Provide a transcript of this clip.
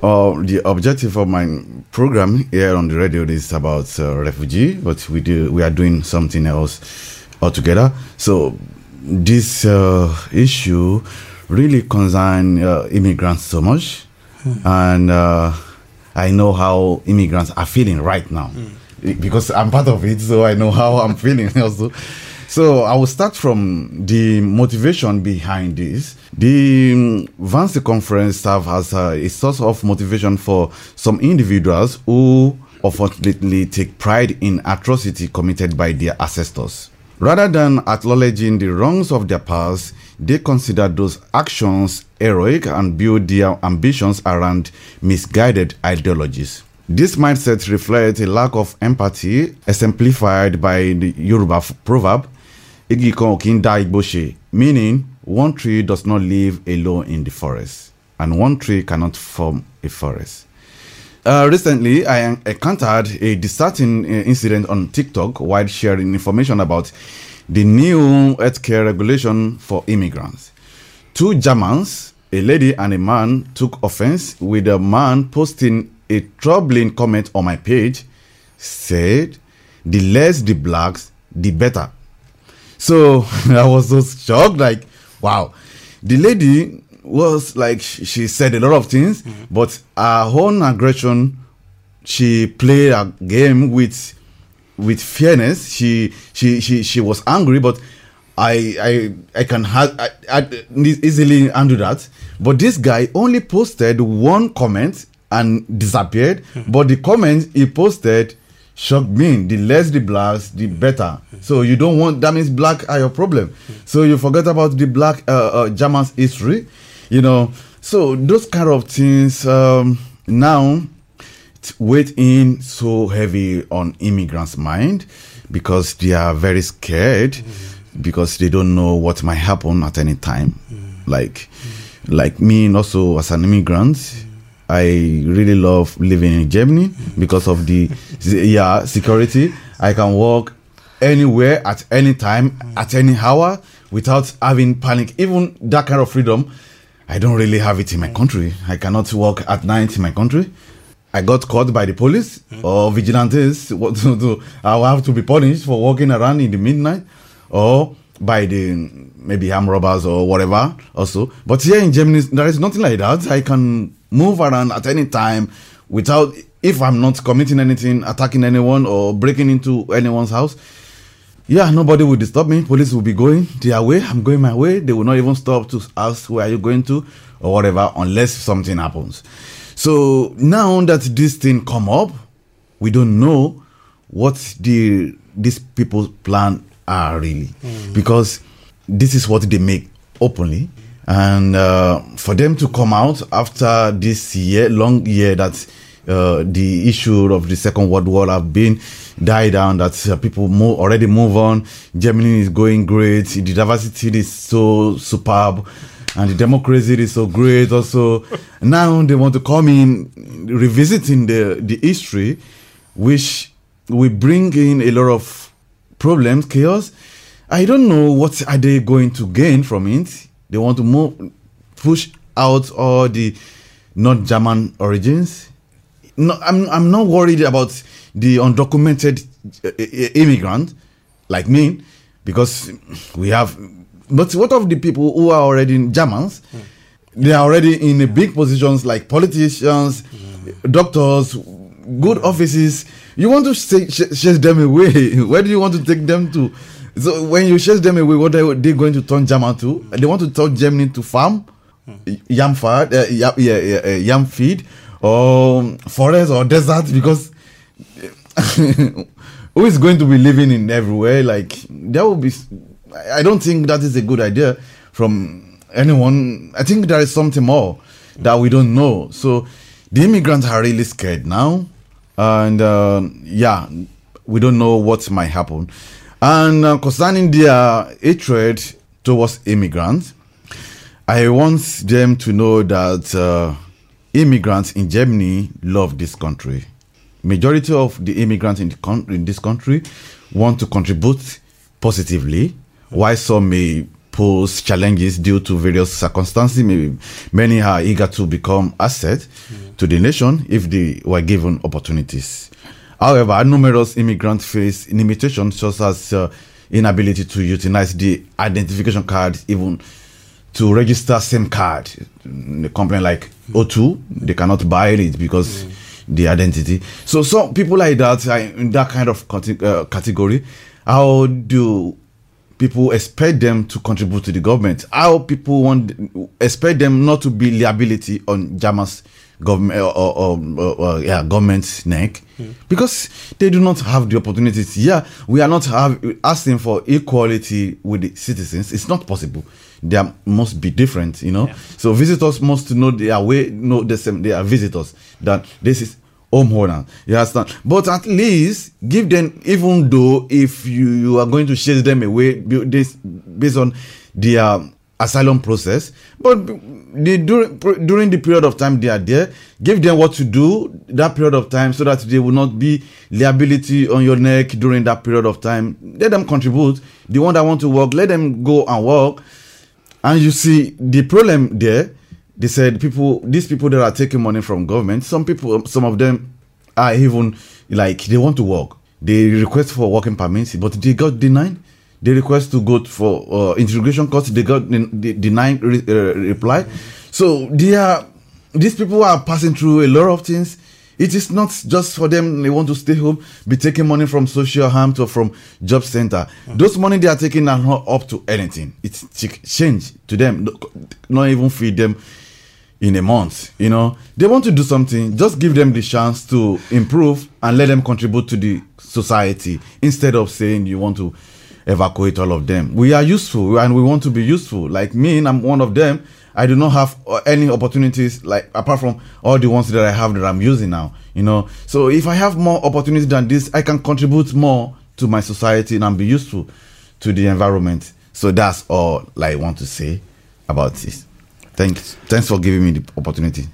Uh, the objective of my program here on the radio is about uh, refugee, but we do we are doing something else altogether. So this uh, issue really concern uh, immigrants so much, and uh, I know how immigrants are feeling right now because I'm part of it, so I know how I'm feeling also. So I will start from the motivation behind this. The um, Wannsee conference serves as a, a source of motivation for some individuals who unfortunately take pride in atrocity committed by their ancestors. Rather than acknowledging the wrongs of their past, they consider those actions heroic and build their ambitions around misguided ideologies. This mindset reflects a lack of empathy, exemplified by the Yoruba proverb, "Igi kan dá igbó ṣe," meaning one tree does not live alone in the forest, and one tree cannot form a forest. Uh, recently, I encountered a disheartening uh, incident on TikTok while sharing information about the new healthcare regulation for immigrants. Two Germans, a lady and a man, took offense with a man posting a troubling comment on my page. Said, "The less the blacks, the better." So I was so shocked, like, wow. The lady was like, she said a lot of things, mm-hmm. but her own aggression, she played a game with with fairness. She she she she was angry, but I I I can ha- I, I easily undo that. But this guy only posted one comment and disappeared. Mm-hmm. But the comment he posted shocked me. The less the blacks, the better. So you don't want that means black are your problem. So you forget about the black uh, uh, Germans history, you know. So those kind of things um, now weight in so heavy on immigrants' mind because they are very scared because they don't know what might happen at any time. Like, like me, also as an immigrant, I really love living in Germany because of the yeah security. I can walk anywhere at any time at any hour without having panic. Even that kind of freedom, I don't really have it in my country. I cannot walk at night in my country. I got caught by the police or vigilantes. What to do? I will have to be punished for walking around in the midnight, or by the maybe armed robbers or whatever. Also, but here in Germany, there is nothing like that. I can move around at any time without, if I'm not committing anything, attacking anyone or breaking into anyone's house. Yeah, nobody will disturb me. Police will be going their way. I'm going my way. They will not even stop to ask where are you going to or whatever, unless something happens. So now that this thing come up, we don't know what the these people's plan are really, because this is what they make openly, and uh, for them to come out after this year, long year that uh, the issue of the Second World War have been died down, that uh, people already move on. Germany is going great. The diversity is so superb, and the democracy is so great. Also, now they want to come in, revisiting the the history, which will bring in a lot of problems, chaos. I don't know what are they going to gain from it. They want to move, push out all the not German origins no, I'm I'm not worried about the undocumented uh, uh, immigrant like me because we have. But what of the people who are already Germans? They are already in a big positions like politicians, doctors, good offices. You want to sh- sh- chase them away? Where do you want to take them to? So when you chase them away, what are they going to turn German to? They want to turn Germany to farm, yam farm, uh, yam, yeah, yeah, uh, yam feed, or forest or desert because who is going to be living in everywhere like there will be i don't think that is a good idea from anyone i think there is something more that we don't know so the immigrants are really scared now and uh, yeah we don't know what might happen and uh, concerning their hatred towards immigrants i want them to know that uh, immigrants in Germany love this country. Majority of the immigrants in, the con- in this country want to contribute positively, while some may pose challenges due to various circumstances. Maybe many are eager to become assets mm. to the nation if they were given opportunities. However, numerous immigrants face limitations such as uh, inability to utilize the identification card, even to register SIM card. The company like O2, they cannot buy it because mm. the identity. So some people like that are in that kind of uh, category. How do people expect them to contribute to the government? How people want expect them not to be liability on German's government or, or, or, or yeah government's neck mm. because they do not have the opportunities. Yeah, we are not have, asking for equality with the citizens. It's not possible. There must be different, you know. Yeah. So visitors must know their way, know the same. They are visitors. That this is homeowner. You understand? But at least give them, even though if you, you are going to chase them away based on their asylum process, but during during the period of time they are there, give them what to do that period of time so that they will not be liability on your neck during that period of time. Let them contribute. The one that want to work, let them go and work. And you see the problem there. They said people, these people that are taking money from government, some people, some of them are even like they want to work. They request for working permits, but they got denied they request to go for uh, integration course. They got the denied re, uh, reply. So they are these people are passing through a lot of things. It is not just for them. They want to stay home, be taking money from social harm to from job center. Mm-hmm. Those money they are taking are not up to anything. It's change to them. Not even feed them in a month. You know, they want to do something. Just give them the chance to improve and let them contribute to the society instead of saying you want to evacuate all of them. We are useful and we want to be useful. Like me, I'm one of them. I do not have uh, any opportunities like apart from all the ones that I have that I'm using now. You know, so if I have more opportunities than this, I can contribute more to my society and be useful to the environment. So that's all I want to say about this. Thanks. Thanks for giving me the opportunity.